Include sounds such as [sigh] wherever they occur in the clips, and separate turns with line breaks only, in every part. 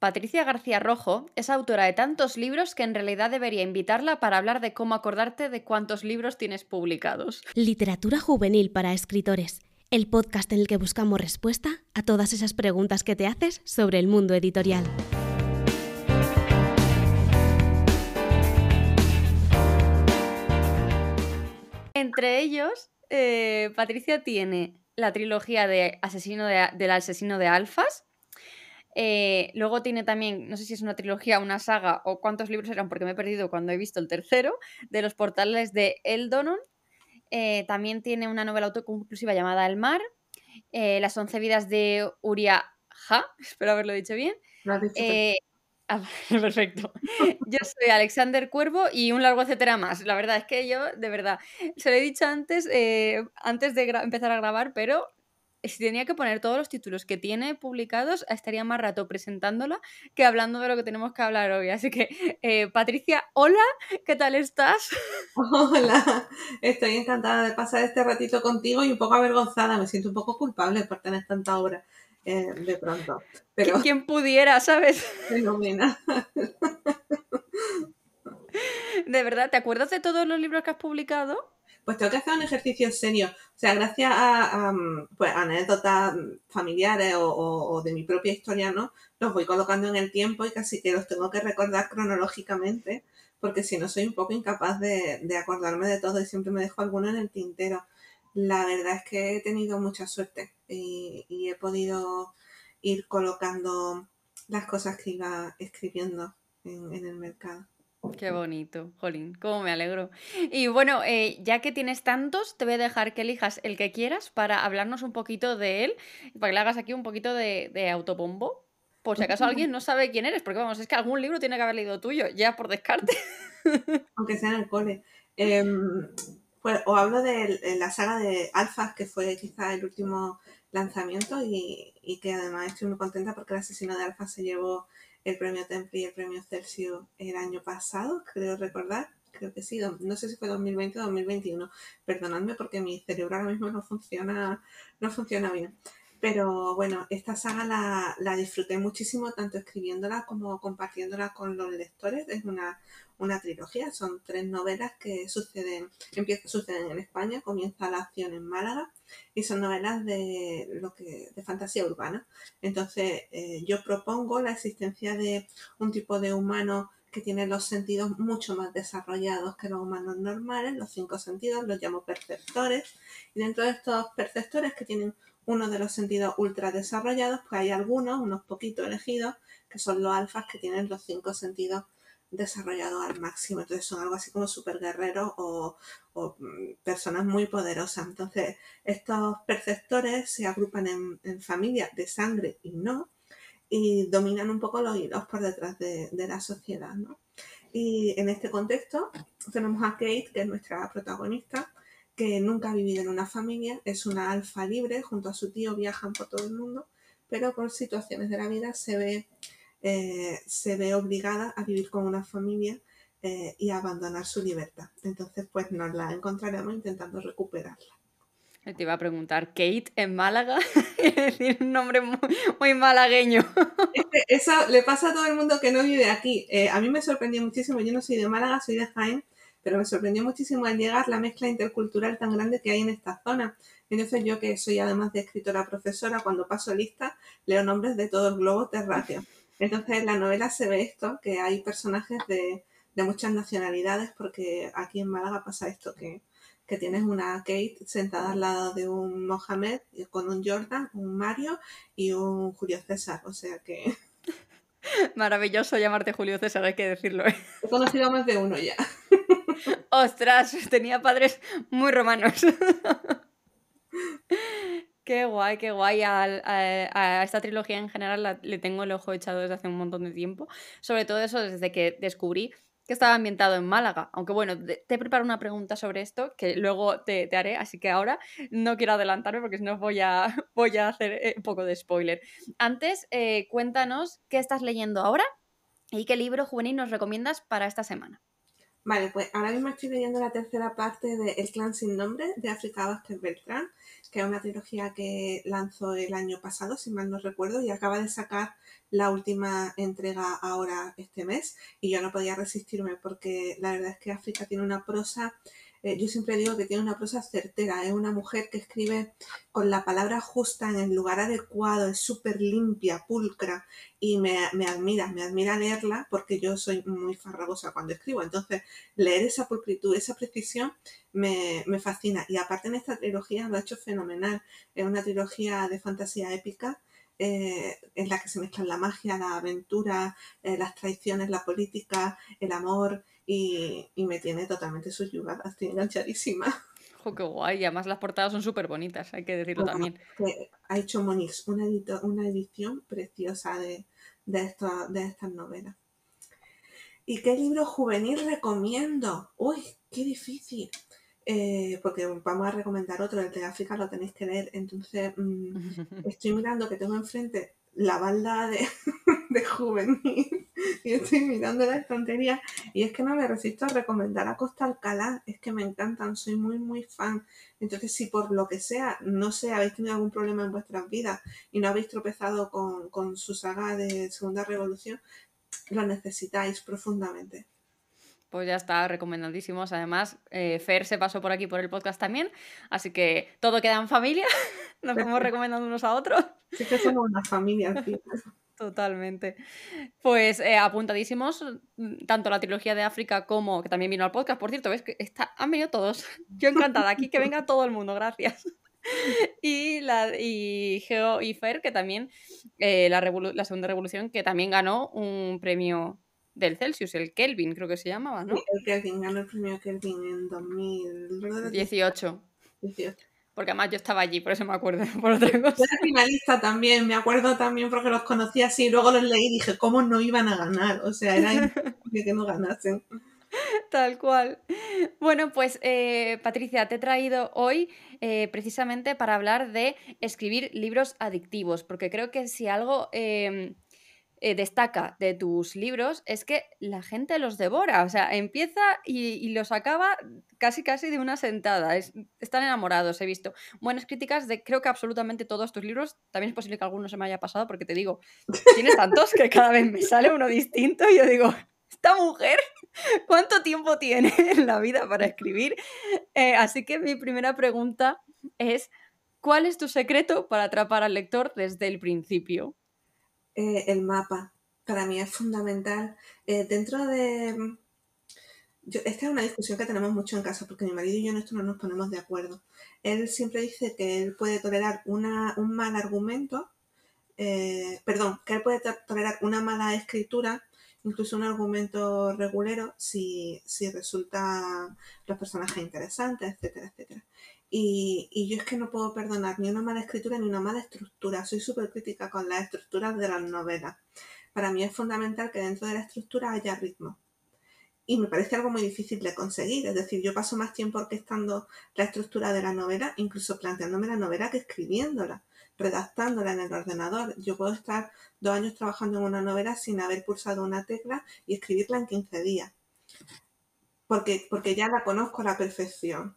Patricia García Rojo es autora de tantos libros que en realidad debería invitarla para hablar de cómo acordarte de cuántos libros tienes publicados.
Literatura juvenil para escritores, el podcast en el que buscamos respuesta a todas esas preguntas que te haces sobre el mundo editorial.
Entre ellos, eh, Patricia tiene la trilogía de Asesino del asesino de alfas, eh, luego tiene también, no sé si es una trilogía, una saga o cuántos libros eran, porque me he perdido cuando he visto el tercero, de los portales de Eldonon. Eh, también tiene una novela autoconclusiva llamada El mar. Eh, las once vidas de Uria Ja, [laughs] espero haberlo dicho bien. Ah, [laughs] perfecto. Yo soy Alexander Cuervo y un largo etcétera más. La verdad es que yo, de verdad, se lo he dicho antes, antes de empezar a grabar, pero si tenía que poner todos los títulos que tiene publicados, estaría más rato presentándola que hablando de lo que tenemos que hablar hoy. Así que, eh, Patricia, hola, ¿qué tal estás? [laughs]
Hola, estoy encantada de pasar este ratito contigo y un poco avergonzada, me siento un poco culpable por tener tanta obra eh, de pronto.
Pero... ¿Quién pudiera, sabes? [laughs]
Fenomenal. [laughs]
De verdad, ¿te acuerdas de todos los libros que has publicado?
Pues tengo que hacer un ejercicio serio. O sea, gracias a, pues, anécdotas familiares o, de mi propia historia, ¿no? Los voy colocando en el tiempo y casi que los tengo que recordar cronológicamente, porque si no soy un poco incapaz de, acordarme de todo y siempre me dejo alguno en el tintero. La verdad es que he tenido mucha suerte y, he podido ir colocando las cosas que iba escribiendo en el mercado.
Qué bonito, Jolín, cómo me alegro. Y bueno, eh, ya que tienes tantos, te voy a dejar que elijas el que quieras para hablarnos un poquito de él, para que le hagas aquí un poquito de, de autobombo, por si acaso alguien [laughs] no sabe quién eres, porque vamos, es que algún libro tiene que haber leído tuyo, ya por descarte. [laughs]
Aunque sea en el cole. Em, pues os hablo de la saga de Alphas, que fue quizá el último lanzamiento y, y que además estoy muy contenta porque el asesino de Alphas se llevó el premio Templi y el premio Celsius el año pasado, creo recordar. Creo que sí, no sé si fue 2020 o 2021. Perdonadme porque mi cerebro ahora mismo no funciona, no funciona bien. Pero bueno, esta saga la, la, disfruté muchísimo, tanto escribiéndola como compartiéndola con los lectores. Es una, una trilogía, son tres novelas que suceden, empieza, suceden en España, comienza la acción en Málaga y son novelas de, lo que, de fantasía urbana. Entonces eh, yo propongo la existencia de un tipo de humano que tiene los sentidos mucho más desarrollados que los humanos normales, los cinco sentidos, los llamo perceptores, y dentro de estos perceptores que tienen uno de los sentidos ultra desarrollados, pues hay algunos, unos poquitos elegidos, que son los alfas que tienen los cinco sentidos desarrollados al máximo. Entonces son algo así como super guerreros o, mm, personas muy poderosas. Entonces estos perceptores se agrupan en, familias de sangre y no, y dominan un poco los hilos por detrás de, de la sociedad. ¿no? Y en este contexto tenemos a Kate, que es nuestra protagonista, que nunca ha vivido en una familia, es una alfa libre, junto a su tío viajan por todo el mundo, pero por situaciones de la vida se ve, eh, se ve obligada a vivir con una familia eh, y a abandonar su libertad. Entonces, pues nos la encontraremos intentando recuperarla.
Te iba a preguntar, Kate en Málaga, [laughs] es decir, un nombre muy, malagueño. [laughs]
Eso le pasa a todo el mundo que no vive aquí. Eh, a mí me sorprendió muchísimo, yo no soy de Málaga, soy de Jaén, pero me sorprendió muchísimo al llegar la mezcla intercultural tan grande que hay en esta zona. Entonces yo que soy además de escritora profesora, cuando paso lista leo nombres de todo el globo terráqueo. Entonces en la novela se ve esto, que hay personajes de, muchas nacionalidades, porque aquí en Málaga pasa esto, que, que tienes una Kate sentada al lado de un Mohamed con un Jordan, un Mario y un Julio César. O sea que... [laughs]
Maravilloso llamarte Julio César, hay que decirlo. ¿eh?
He conocido más de uno ya. [laughs]
Ostras, tenía padres muy romanos. [laughs] Qué guay, qué guay. A, esta trilogía en general le tengo el ojo echado desde hace un montón de tiempo. Sobre todo eso desde que descubrí que estaba ambientado en Málaga. Aunque bueno, te he preparado una pregunta sobre esto que luego te, haré, así que ahora no quiero adelantarme porque si no voy a, [laughs] voy a hacer eh, un poco de spoiler. Antes, eh, cuéntanos qué estás leyendo ahora y qué libro juvenil nos recomiendas para esta semana.
Vale, pues ahora mismo estoy leyendo la tercera parte de El clan sin nombre de África Vázquez Beltrán, que es una trilogía que lanzó el año pasado, si mal no recuerdo, y acaba de sacar la última entrega ahora este mes. Y yo no podía resistirme porque la verdad es que África tiene una prosa eh, yo siempre digo que tiene una prosa certera, es una mujer que escribe con la palabra justa en el lugar adecuado, es súper limpia, pulcra y me, admira, me admira leerla porque yo soy muy farragosa cuando escribo, entonces leer esa pulcritud, esa precisión me, fascina. Y aparte en esta trilogía lo ha hecho fenomenal, es una trilogía de fantasía épica eh, en la que se mezclan la magia, la aventura, eh, las traiciones, la política, el amor, y, me tiene totalmente subyugada, estoy enganchadísima.
¡Jo, qué guay! Y además las portadas son súper bonitas, hay que decirlo también.
ha hecho Monix una, una edición preciosa de, de, de estas novelas. ¿Y qué libro juvenil recomiendo? ¡Uy, qué difícil! Eh, porque vamos a recomendar otro, el de África lo tenéis que leer. Entonces, mm, [laughs] estoy mirando que tengo enfrente la balda de, de juvenil [laughs] y estoy mirando la estantería y es que no me resisto a recomendar a Costa Alcalá, es que me encantan, soy muy muy fan. Entonces si por lo que sea, no sé, habéis tenido algún problema en vuestras vidas y no habéis tropezado con, su saga de Segunda Revolución, lo necesitáis profundamente.
Pues ya está, recomendadísimos. Además, eh, Fer se pasó por aquí por el podcast también, así que todo queda en familia. [laughs] Nos vamos recomendando unos a otros.
Sí que somos una familia,
Totalmente. Pues eh, apuntadísimos, mm, tanto la trilogía de África como que también vino al podcast. Por cierto, ves que está, han venido todos. [laughs] Yo encantada aquí, que venga todo el mundo, gracias. [laughs] y, la, y Geo y Fer, que también, eh, la, la, segunda revolución, que también ganó un premio del Celsius, el Kelvin, creo que se llamaba, ¿no?
el Kelvin ganó el premio Kelvin en
2018. 18 porque además yo estaba allí, por eso me acuerdo, [laughs] por otra cosa.
Yo era finalista también, me acuerdo también porque los conocí así, luego los leí y dije, ¿cómo no iban a ganar? O sea, era imposible que no ganasen. [laughs]
Tal cual. Bueno, pues eh, Patricia, te he traído hoy eh, precisamente para hablar de escribir libros adictivos, porque creo que si algo em, eh, destaca de tus libros es que la gente los devora, o sea, empieza y, los acaba casi casi de una sentada. están enamorados, he visto. Buenas críticas de creo que absolutamente todos tus libros. También es posible que alguno se me haya pasado porque te digo, tienes tantos que cada vez me sale uno distinto y yo digo, esta mujer, [laughs] ¿cuánto tiempo tiene [laughs] en la vida para escribir? Eh, así que mi primera pregunta es, ¿cuál es tu secreto para atrapar al lector desde el principio?
Eh, el mapa. Para mí es fundamental. Eh, dentro de... esta es una discusión que tenemos mucho en casa porque mi marido y yo en no nos ponemos de acuerdo. Él siempre dice que él puede tolerar una, un mal argumento, eh, perdón, que él puede tolerar una mala escritura, incluso un argumento regulero, si, si resulta los personajes interesantes, etcétera, etcétera. Y, yo es que no puedo perdonar ni una mala escritura ni una mala estructura. Soy súper crítica con las estructuras de las novelas. Para mí es fundamental que dentro de la estructura haya ritmo. Y me parece algo muy difícil de conseguir. Es decir, yo paso más tiempo orquestando la estructura de la novela, incluso planteándome la novela que escribiéndola, redactándola en el ordenador. Yo puedo estar dos años trabajando en una novela sin haber pulsado una tecla y escribirla en 15 días. Porque, porque ya la conozco a la perfección.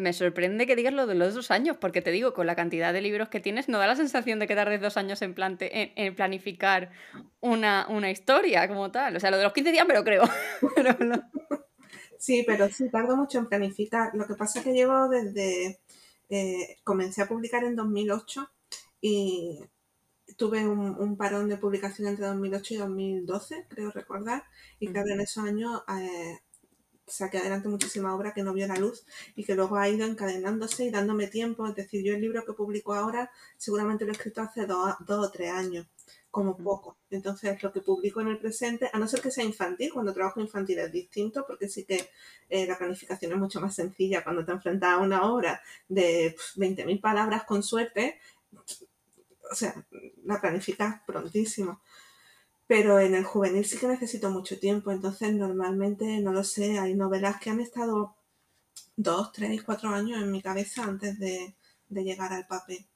Me sorprende que digas lo de los dos años, porque te digo, con la cantidad de libros que tienes, no da la sensación de que tardes dos años en, en, planificar una, historia como tal. O sea, lo de los 15 días me lo creo. [laughs]
Sí, pero sí, tardo mucho en planificar. Lo que pasa es que llevo desde... Eh, comencé a publicar en 2008 y tuve un, parón de publicación entre 2008 y 2012, creo recordar, y claro, en esos años eh, saqué adelante muchísima obra que no vio la luz y que luego ha ido encadenándose y dándome tiempo. Es decir, yo el libro que publico ahora seguramente lo he escrito hace dos, o tres años, como poco. Entonces, lo que publico en el presente, a no ser que sea infantil, cuando trabajo infantil es distinto, porque sí que eh, la planificación es mucho más sencilla cuando te enfrentas a una obra de 20.000 palabras con suerte. O sea, la planificas prontísimo. Pero en el juvenil sí que necesito mucho tiempo, entonces normalmente, no lo sé, hay novelas que han estado dos, tres, cuatro años en mi cabeza antes de, llegar al papel.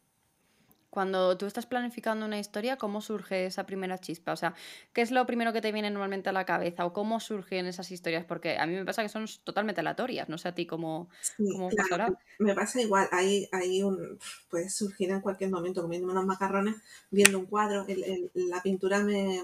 Cuando tú estás planificando una historia, ¿cómo surge esa primera chispa? O sea, ¿qué es lo primero que te viene normalmente a la cabeza? ¿O cómo surgen esas historias? Porque a mí me pasa que son totalmente aleatorias, no sé a ti cómo, cómo pasará.
Me pasa igual, ahí, ahí un, puede surgir en cualquier momento comiendo unos macarrones, viendo un cuadro, la pintura me,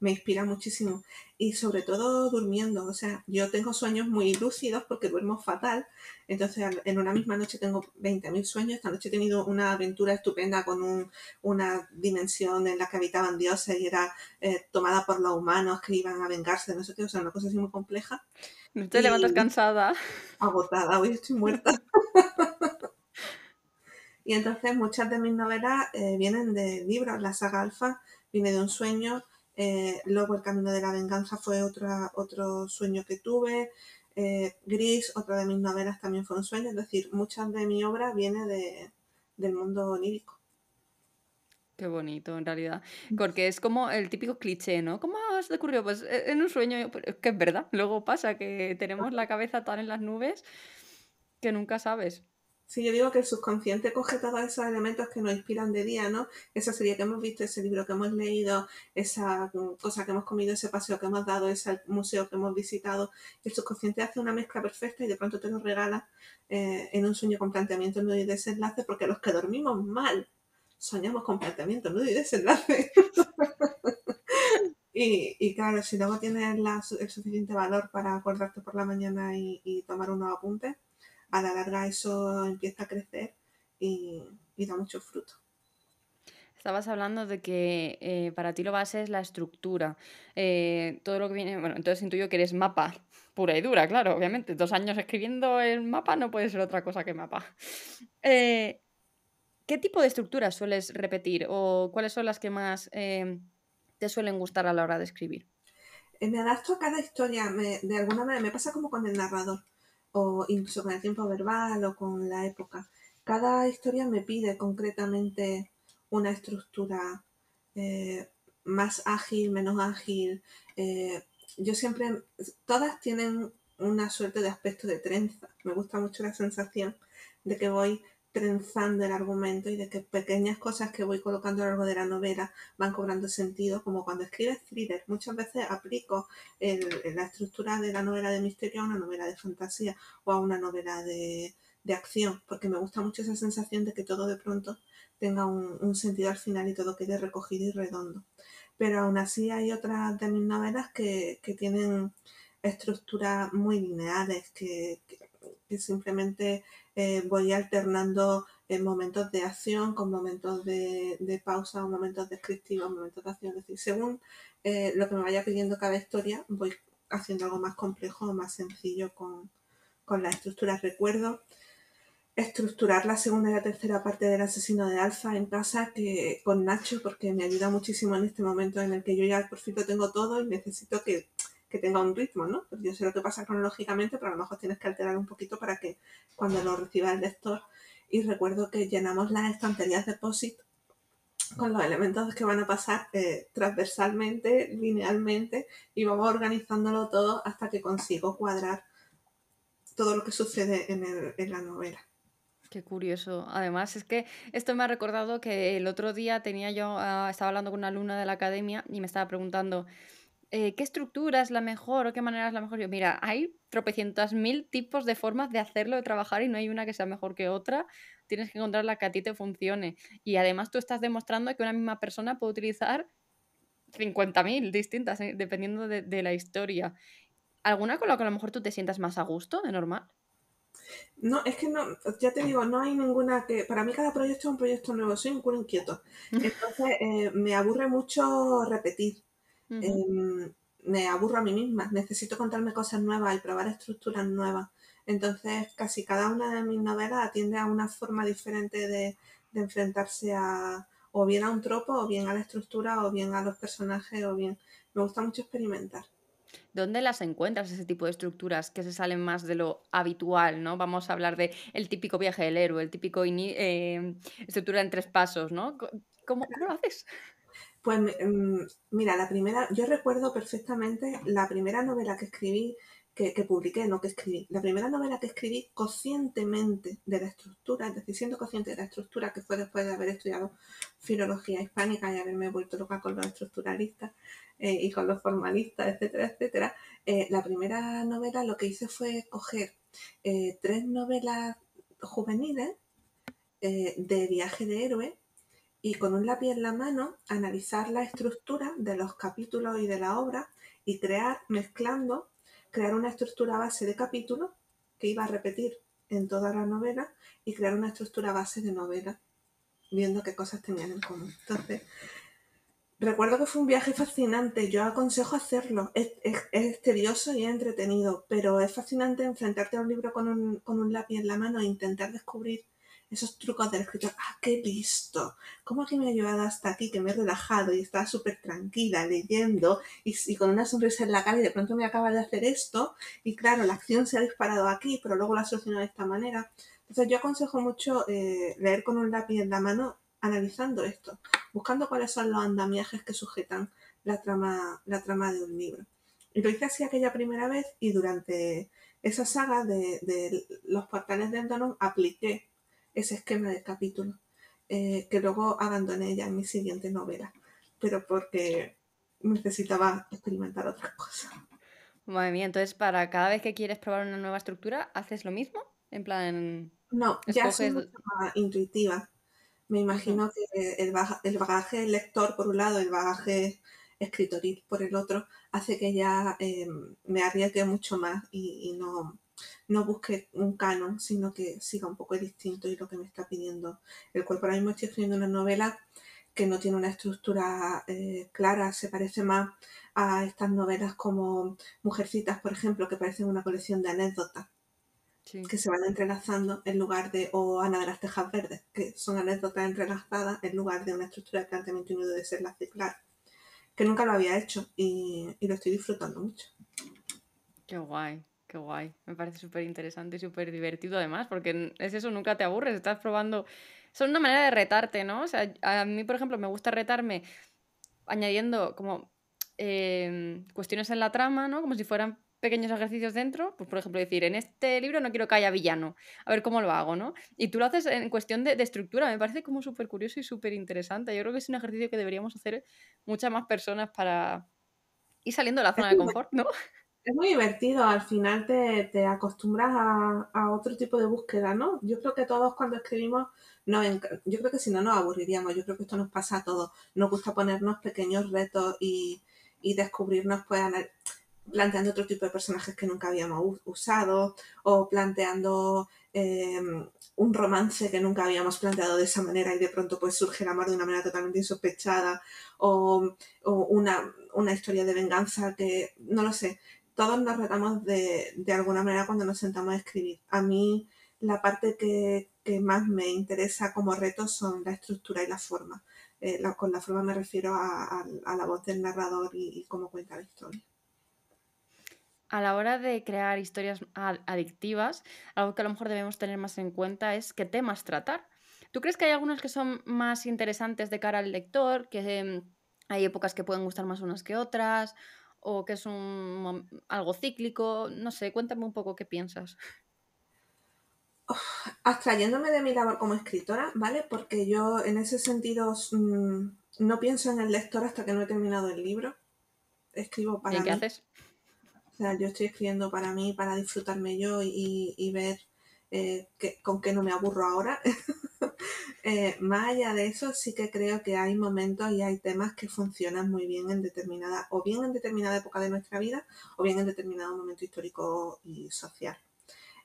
me inspira muchísimo. Y sobre todo durmiendo. O sea, yo tengo sueños muy lúcidos porque duermo fatal. Entonces, en una misma noche tengo 20.000 sueños. Esta noche he tenido una aventura estupenda con una dimensión en la que habitaban dioses y era eh, tomada por los humanos que iban a vengarse no sé qué. O sea, una cosa así muy compleja.
No te levantas cansada.
Agotada, hoy estoy muerta. [laughs] y entonces muchas de mis novelas eh, vienen de libros. La saga Alfa viene de un sueño eh, luego El Camino de la Venganza fue otra, otro sueño que tuve. Eh, Gris, otra de mis novelas, también fue un sueño. Es decir, muchas de mi obra viene de, del mundo onírico.
Qué bonito, en realidad. Porque es como el típico cliché, ¿no? ¿Cómo has ocurrido? Pues e, en un sueño, pues, que es verdad. Luego pasa que tenemos la cabeza tan en las nubes que nunca sabes.
Sí, yo digo que el subconsciente coge todos esos elementos que nos inspiran de día, ¿no? Esa serie que hemos visto, ese libro que hemos leído, esa cosa que hemos comido, ese paseo que hemos dado, ese museo que hemos visitado. El subconsciente hace una mezcla perfecta y de pronto te lo regala eh, en un sueño con planteamiento nudo y desenlace, porque los que dormimos mal soñamos con planteamiento nudo y desenlace. [laughs] y, y, claro, si luego tienes el suficiente valor para acordarte por la mañana y, y tomar unos apuntes, a la larga eso empieza a crecer y, da mucho fruto.
Estabas hablando de que eh, para ti lo base es la estructura. Eh, todo lo que viene. Bueno, entonces intuyo que eres mapa pura y dura, claro, obviamente. Dos años escribiendo el mapa no puede ser otra cosa que mapa. Eh, ¿Qué tipo de estructuras sueles repetir o cuáles son las que más te suelen gustar a la hora de escribir?
me adapto a cada historia. de alguna manera me pasa como con el narrador o incluso con el tiempo verbal o con la época. Cada historia me pide concretamente una estructura eh, más ágil, menos ágil. Eh, yo siempre, todas tienen una suerte de aspecto de trenza. Me gusta mucho la sensación de que voy trenzando el argumento y de que pequeñas cosas que voy colocando a lo largo de la novela van cobrando sentido, como cuando escribes thriller. Muchas veces aplico la estructura de la novela de misterio a una novela de fantasía o a una novela de, acción, porque me gusta mucho esa sensación de que todo de pronto tenga un, sentido al final y todo quede recogido y redondo. Pero aún así hay otras de mis novelas que, tienen estructuras muy lineales, que simplemente eh, voy alternando en momentos de acción con momentos de, pausa, momentos descriptivos, momentos de acción. Es decir, según eh, lo que me vaya pidiendo cada historia, voy haciendo algo más complejo o más sencillo con, con la estructura. Recuerdo estructurar la segunda y la tercera parte del asesino de Alfa en casa que con Nacho porque me ayuda muchísimo en este momento en el que yo ya por fin lo tengo todo y necesito que que tenga un ritmo, ¿no? Pues yo sé lo que pasa cronológicamente, pero a lo mejor tienes que alterar un poquito para que cuando lo reciba el lector. Y recuerdo que llenamos las estanterías de POSIT con los elementos que van a pasar eh, transversalmente, linealmente, y vamos organizándolo todo hasta que consigo cuadrar todo lo que sucede en, la novela.
Qué curioso. Además, es que esto me ha recordado que el otro día tenía yo, ah, estaba hablando con una alumna de la academia y me estaba preguntando, eh, ¿qué estructura es la mejor o qué manera es la mejor? Yo, mira, hay tropecientas mil tipos de formas de hacerlo, de trabajar y no hay una que sea mejor que otra. Tienes que encontrar la que a ti te funcione. Y además tú estás demostrando que una misma persona puede utilizar 50.000 distintas, eh, dependiendo de, la historia. ¿Alguna con la que a lo mejor tú te sientas más a gusto, de normal?
No, es que no, ya te digo, no hay ninguna que. Para mí, cada proyecto es un proyecto nuevo, soy un culo inquieto. [laughs] Entonces, eh, me aburre mucho repetir. Em, me aburro a mí misma, necesito contarme cosas nuevas y probar estructuras nuevas. Entonces, casi cada una de mis novelas atiende a una forma diferente de, enfrentarse a o bien a un tropo, o bien a la estructura, o bien a los personajes, o bien... Me gusta mucho experimentar.
¿Dónde las encuentras ese tipo de estructuras que se salen más de lo habitual, ¿no? Vamos a hablar de el típico viaje del héroe, el típico eh, estructura en tres pasos, ¿no? ¿Cómo, ¿Cómo, lo haces?
Pues mm, mira, la primera, yo recuerdo perfectamente la primera novela que escribí que, publiqué, no que escribí. La primera novela que escribí conscientemente de la estructura, es decir, siendo consciente de la estructura, que fue después de haber estudiado filología hispánica y haberme vuelto loca con los estructuralistas eh, y con los formalistas, etcétera, etcétera. Eh, la primera novela lo que hice fue coger eh, tres novelas juveniles de viaje de héroe y con un lápiz en la mano analizar la estructura de los capítulos y de la obra y crear, mezclando crear una estructura base de capítulo que iba a repetir en toda la novela y crear una estructura base de novela, viendo qué cosas tenían en común. Entonces, recuerdo que fue un viaje fascinante, yo aconsejo hacerlo, es, tedioso y entretenido, pero es fascinante enfrentarte a un libro con un, con un lápiz en la mano e intentar descubrir esos trucos del escritor. ¡Ah, qué listo! ¿Cómo que me ha llevado hasta aquí? Que me he relajado y estaba súper tranquila leyendo y, con una sonrisa en la cara y de pronto me acaba de hacer esto y claro, la acción se ha disparado aquí, pero luego la ha solucionado de esta manera. Entonces yo aconsejo mucho eh, leer con un lápiz en la mano analizando esto, buscando cuáles son los andamiajes que sujetan la trama, la trama de un libro. Y lo hice así aquella primera vez y durante esa saga de, los portales de Andonon apliqué ese esquema de capítulo, eh, que luego abandoné ya en mi siguiente novela, pero porque necesitaba experimentar otras cosas.
Madre mía, entonces para cada vez que quieres probar una nueva estructura, ¿haces lo mismo? En plan...
No, ya soy mucho más intuitiva. Me imagino que el, bagaje lector por un lado, el bagaje escritoril por el otro, hace que ya eh, me arriesgue mucho más y no, no busque un canon, sino que siga un poco distinto y lo que me está pidiendo el cuerpo. Ahora mismo estoy escribiendo una novela que no tiene una estructura eh, clara, se parece más a estas novelas como Mujercitas, por ejemplo, que parecen una colección de anécdotas que se van entrelazando en lugar de, o Ana de las Tejas Verdes, que son anécdotas entrelazadas en lugar de una estructura de planteamiento unido de ser la ciclar, que nunca lo había hecho y, y lo estoy disfrutando mucho.
Qué guay. Qué guay, me parece súper interesante y súper divertido además, porque es eso, nunca te aburres, estás probando... Son una manera de retarte, ¿no? O sea, a mí, por ejemplo, me gusta retarme añadiendo como em, cuestiones en la trama, ¿no? Como si fueran pequeños ejercicios dentro, pues por ejemplo decir, en este libro no quiero que haya villano, a ver cómo lo hago, ¿no? Y tú lo haces en cuestión de, de estructura, me parece como súper curioso y súper interesante. Yo creo que es un ejercicio que deberíamos hacer muchas más personas para ir saliendo de la zona de confort, ¿no?
Es muy divertido, al final te, te acostumbras a, otro tipo de búsqueda, ¿no? Yo creo que todos cuando escribimos, no, yo creo que si no nos aburriríamos, yo creo que esto nos pasa a todos, nos gusta ponernos pequeños retos y, y descubrirnos, pues, planteando otro tipo de personajes que nunca habíamos usado o planteando em, un romance que nunca habíamos planteado de esa manera y de pronto pues surge el amor de una manera totalmente insospechada o, o una, una, historia de venganza que no lo sé todos nos retamos de, de, alguna manera cuando nos sentamos a escribir. A mí la parte que, que más me interesa como reto son la estructura y la forma. Eh, con la forma me refiero a, a, la voz del narrador y, cómo cuenta la historia.
A la hora de crear historias adictivas, algo que a lo mejor debemos tener más en cuenta es qué temas tratar. ¿Tú crees que hay algunos que son más interesantes de cara al lector, que em, hay épocas que pueden gustar más unas que otras? O que es un, algo cíclico? No sé, cuéntame un poco qué piensas.
abstrayéndome de mi labor como escritora, ¿vale? Porque yo en ese sentido mm, no pienso en el lector hasta que no he terminado el libro. Escribo para
¿Y qué haces?
O sea, yo estoy escribiendo para mí, para disfrutarme yo y, ver eh, con qué no me aburro ahora. [laughs] Eh, más allá de eso, sí que creo que hay momentos y hay temas que funcionan muy bien en determinada, o bien en determinada época de nuestra vida, o bien en determinado momento histórico y social.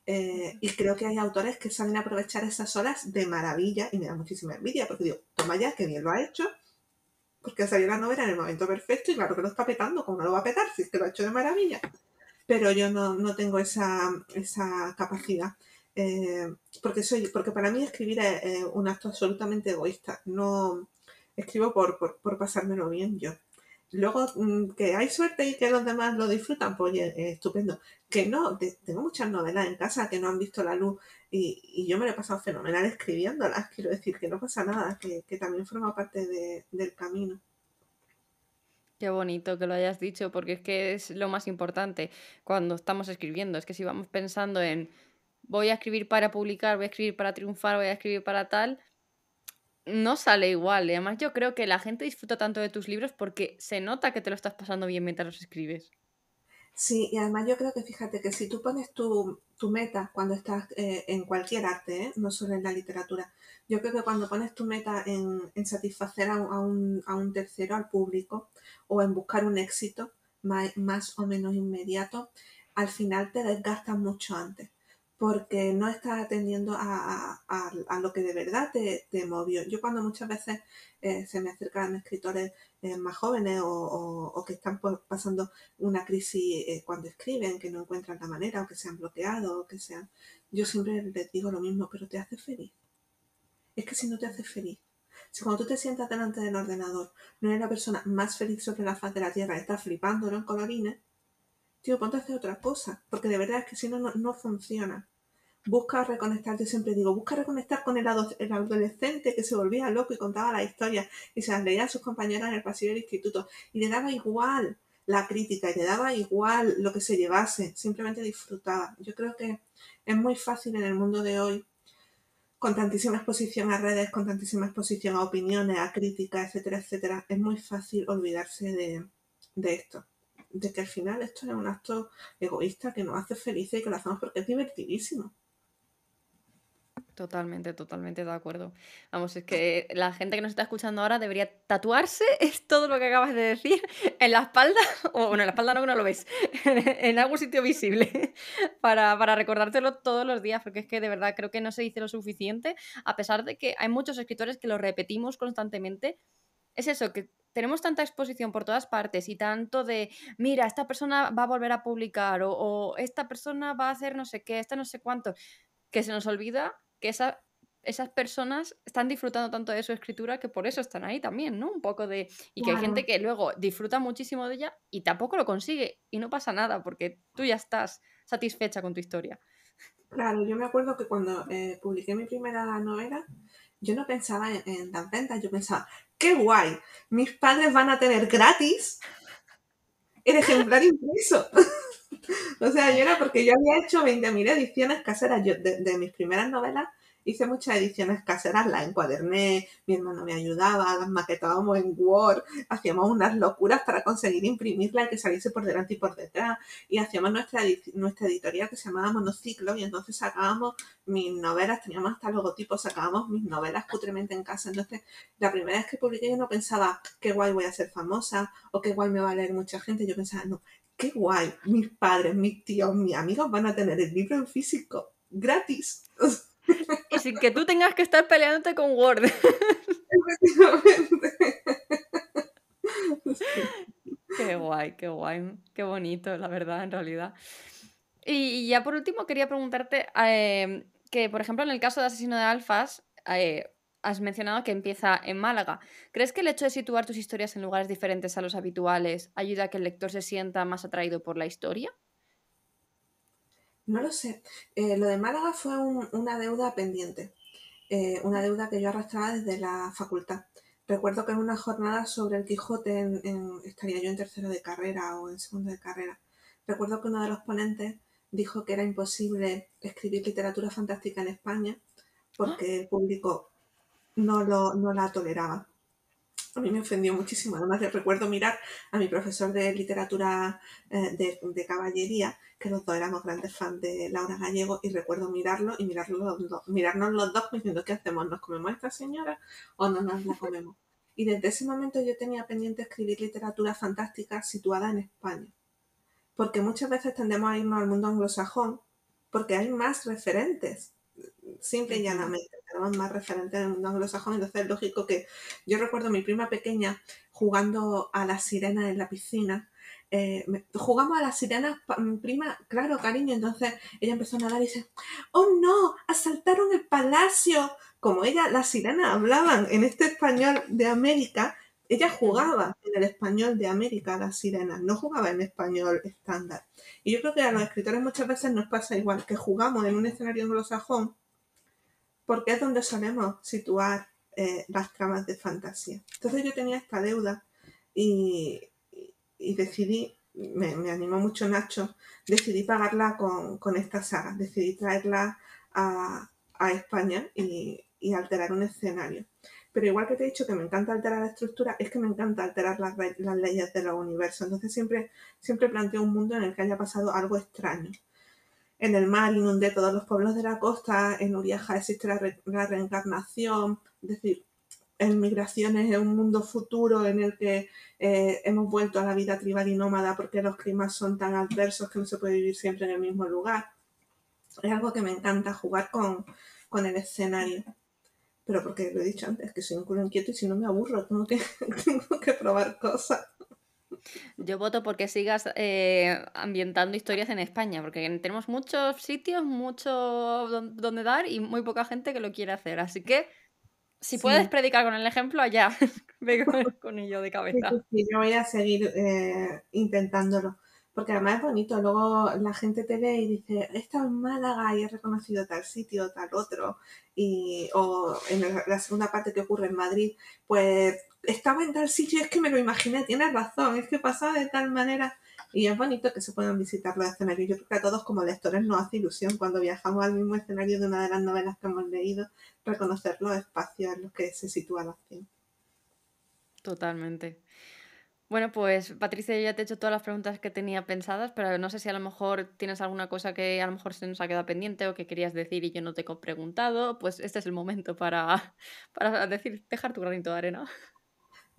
Eh, y creo que hay autores que saben aprovechar esas horas de maravilla y me da muchísima envidia porque digo, toma ya, que bien lo ha hecho, porque ha salido la novela en el momento perfecto y claro que lo está petando, como no lo va a petar si es que lo ha hecho de maravilla. Pero yo no, no tengo esa, esa capacidad. Eh, porque soy, porque para mí escribir es, un acto absolutamente egoísta. No escribo por, por, pasármelo bien yo. Luego, mm, que hay suerte y que los demás lo disfrutan, pues oye, estupendo. Que no, tengo muchas novelas en casa que no han visto la luz y, yo me lo he pasado fenomenal escribiéndolas. Quiero decir que no pasa nada, que, también forma parte del camino.
Qué bonito que lo hayas dicho, porque es que es lo más importante cuando estamos escribiendo. Es que si vamos pensando en voy a escribir para publicar, voy a escribir para triunfar, voy a escribir para tal, no sale igual. Y además yo creo que la gente disfruta tanto de tus libros porque se nota que te lo estás pasando bien mientras los escribes.
Sí, y además yo creo que fíjate que si tú pones tu, meta cuando estás eh, en cualquier arte, ¿eh? no solo en la literatura, yo creo que cuando pones tu meta en, satisfacer a, un, a, un, tercero, al público, o en buscar un éxito más, más o menos inmediato, al final te desgastas mucho antes porque no estás atendiendo a, lo que de verdad te, movió. Yo cuando muchas veces eh, se me acercan escritores eh, más jóvenes o, que están pasando una crisis eh, cuando escriben, que no encuentran la manera o que se han bloqueado o que sean... Yo siempre les digo lo mismo, pero te hace feliz. Es que si no te hace feliz, si cuando tú te sientas delante del ordenador no eres la persona más feliz sobre la faz de la Tierra, estás flipando en colorines, tío, ponte a hacer otra cosa, porque de verdad es que si no, no, funciona. Busca reconectar, yo siempre digo, busca reconectar con el, adolescente que se volvía loco y contaba la historia y se las leía a sus compañeras en el pasillo del instituto y le daba igual la crítica y le daba igual lo que se llevase, simplemente disfrutaba. Yo creo que es muy fácil en el mundo de hoy, con tantísima exposición a redes, con tantísima exposición a opiniones, a críticas, etcétera, etcétera, es muy fácil olvidarse de, de esto de que al final esto es un acto egoísta que nos hace felices y que lo hacemos porque es divertidísimo.
Totalmente, totalmente de acuerdo. Vamos, es que la gente que nos está escuchando ahora debería tatuarse, [laughs] es todo lo que acabas de decir, en la espalda, [laughs] o bueno, en la espalda no, que no lo ves, [laughs] en algún sitio visible, para, para recordártelo todos los días, porque es que de verdad creo que no se dice lo suficiente, a pesar de que hay muchos escritores que lo repetimos constantemente. Es eso, que tenemos tanta exposición por todas partes y tanto de, mira, esta persona va a volver a publicar o, esta persona va a hacer no sé qué, esta no sé cuánto, que se nos olvida que esa, esas personas están disfrutando tanto de su escritura que por eso están ahí también, ¿no? Un poco de... Y que hay gente que luego disfruta muchísimo de ella y tampoco lo consigue y no pasa nada porque tú ya estás satisfecha con tu historia.
Claro, yo me acuerdo que cuando eh, publiqué mi primera novela, yo no pensaba en, en, las ventas, yo pensaba, qué guay, mis padres van a tener gratis el ejemplar impreso. [laughs] [laughs] o sea, yo era porque yo había hecho 20.000 ediciones caseras yo, de, mis primeras novelas hice muchas ediciones caseras, las encuaderné, mi hermano me ayudaba, las maquetábamos en Word, hacíamos unas locuras para conseguir imprimirla y que saliese por delante y por detrás. Y hacíamos nuestra, nuestra editorial que se llamaba Monociclo y entonces sacábamos mis novelas, teníamos hasta logotipos, sacábamos mis novelas putremente en casa. Entonces, la primera vez que publiqué yo no pensaba qué guay voy a ser famosa o qué guay me va a leer mucha gente. Yo pensaba, no, qué guay, mis padres, mis tíos, mis amigos van a tener el libro en físico gratis.
Y sin que tú tengas que estar peleándote con Word. Qué guay, qué guay, qué bonito, la verdad, en realidad. Y, ya por último quería preguntarte eh, que, por ejemplo, en el caso de Asesino de Alfas, eh, has mencionado que empieza en Málaga. ¿Crees que el hecho de situar tus historias en lugares diferentes a los habituales ayuda a que el lector se sienta más atraído por la historia?
No lo sé. Eh, lo de Málaga fue una deuda pendiente, eh, una deuda que yo arrastraba desde la facultad. Recuerdo que en una jornada sobre el Quijote estaría yo en tercero de carrera o en segundo de carrera. Recuerdo que uno de los ponentes dijo que era imposible escribir literatura fantástica en España porque el público no, lo, no la toleraba a mí me ofendió muchísimo. Además, recuerdo mirar a mi profesor de literatura eh, de, caballería, que los dos éramos grandes fans de Laura Gallego, y recuerdo mirarlo y mirarlo mirarnos los dos diciendo, ¿qué hacemos? ¿Nos comemos a esta señora o no nos la comemos? Y desde ese momento yo tenía pendiente escribir literatura fantástica situada en España. Porque muchas veces tendemos a irnos al mundo anglosajón porque hay más referentes simple y llanamente. Tenemos más referentes del mundo anglosajón, entonces es lógico que yo recuerdo a mi prima pequeña jugando a las sirenas en la piscina. Eh, jugamos a las sirenas, mi prima, claro, cariño, entonces ella empezó a nadar y dice, oh no, asaltaron el palacio. Como ella, las sirenas hablaban en este español de América, ella jugaba en el español de América, las sirenas, no jugaba en español estándar. Y yo creo que a los escritores muchas veces nos pasa igual, que jugamos en un escenario anglosajón porque es donde solemos situar eh, las tramas de fantasía. Entonces yo tenía esta deuda y, decidí, me, animó mucho Nacho, decidí pagarla con, esta saga, decidí traerla a, España y, alterar un escenario. Pero igual que te he dicho que me encanta alterar la estructura, es que me encanta alterar las, las leyes de los universos. Entonces siempre, siempre planteo un mundo en el que haya pasado algo extraño. En el mar inundé todos los pueblos de la costa, en Uriaja existe la, reencarnación, es decir, en migraciones en un mundo futuro en el que eh, hemos vuelto a la vida tribal y nómada porque los climas son tan adversos que no se puede vivir siempre en el mismo lugar. Es algo que me encanta jugar con, el escenario pero porque lo he dicho antes, que soy un culo inquieto y si no me aburro, tengo [laughs] tengo que probar cosas.
Yo voto porque sigas eh, ambientando historias en España, porque tenemos muchos sitios, mucho donde dar y muy poca gente que lo quiere hacer. Así que, si puedes predicar con el ejemplo, allá, [laughs] vengo con ello de cabeza.
Sí, yo voy a seguir eh, intentándolo porque además es bonito, luego la gente te ve y dice, he estado en Málaga y he reconocido tal sitio, tal otro, y, o en la segunda parte que ocurre en Madrid, pues estaba en tal sitio, es que me lo imaginé, tienes razón, es que pasaba de tal manera, y es bonito que se puedan visitar los escenarios. Yo creo que a todos como lectores nos hace ilusión cuando viajamos al mismo escenario de una de las novelas que hemos leído, reconocer los espacios en los que se sitúa la acción.
Totalmente. Bueno, pues Patricia, yo ya te he hecho todas las preguntas que tenía pensadas, pero no sé si a lo mejor tienes alguna cosa que a lo mejor se nos ha quedado pendiente o que querías decir y yo no te he preguntado, pues este es el momento para, [laughs] para decir, dejar tu granito de arena.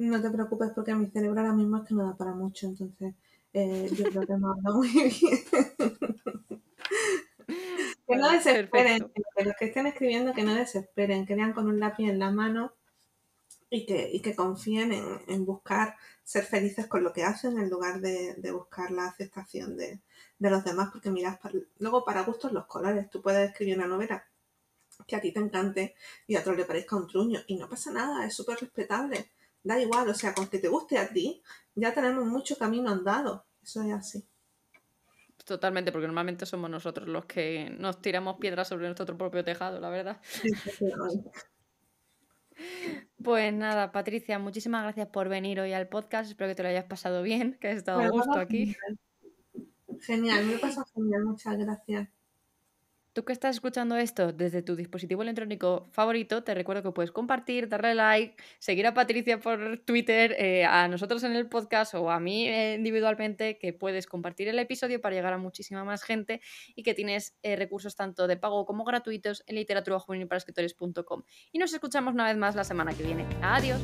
No te preocupes porque mi cerebro ahora mismo es que no da para mucho, entonces eh, yo creo que me habla muy bien. [laughs] que no desesperen, que los que estén escribiendo que no desesperen, que lean con un lápiz en la mano y que, y que confíen en, buscar ser felices con lo que hacen en lugar de, buscar la aceptación de, los demás, porque miras, luego para gustos los colores, tú puedes escribir una novela que a ti te encante y a otro le parezca un truño y no pasa nada, es súper respetable, da igual, o sea, con que te guste a ti, ya tenemos mucho camino andado, eso es así.
Totalmente, porque normalmente somos nosotros los que nos tiramos piedras sobre nuestro propio tejado, la verdad. [laughs] Pues nada, Patricia, muchísimas gracias por venir hoy al podcast. Espero que te lo hayas pasado bien, que has estado a gusto aquí.
Genial, me pasa genial, muchas gracias.
Tú que estás escuchando esto desde tu dispositivo electrónico favorito, te recuerdo que puedes compartir, darle like, seguir a Patricia por Twitter, eh, a nosotros en el podcast o a mí eh, individualmente, que puedes compartir el episodio para llegar a muchísima más gente y que tienes eh, recursos tanto de pago como gratuitos en escritores.com Y nos escuchamos una vez más la semana que viene. Adiós.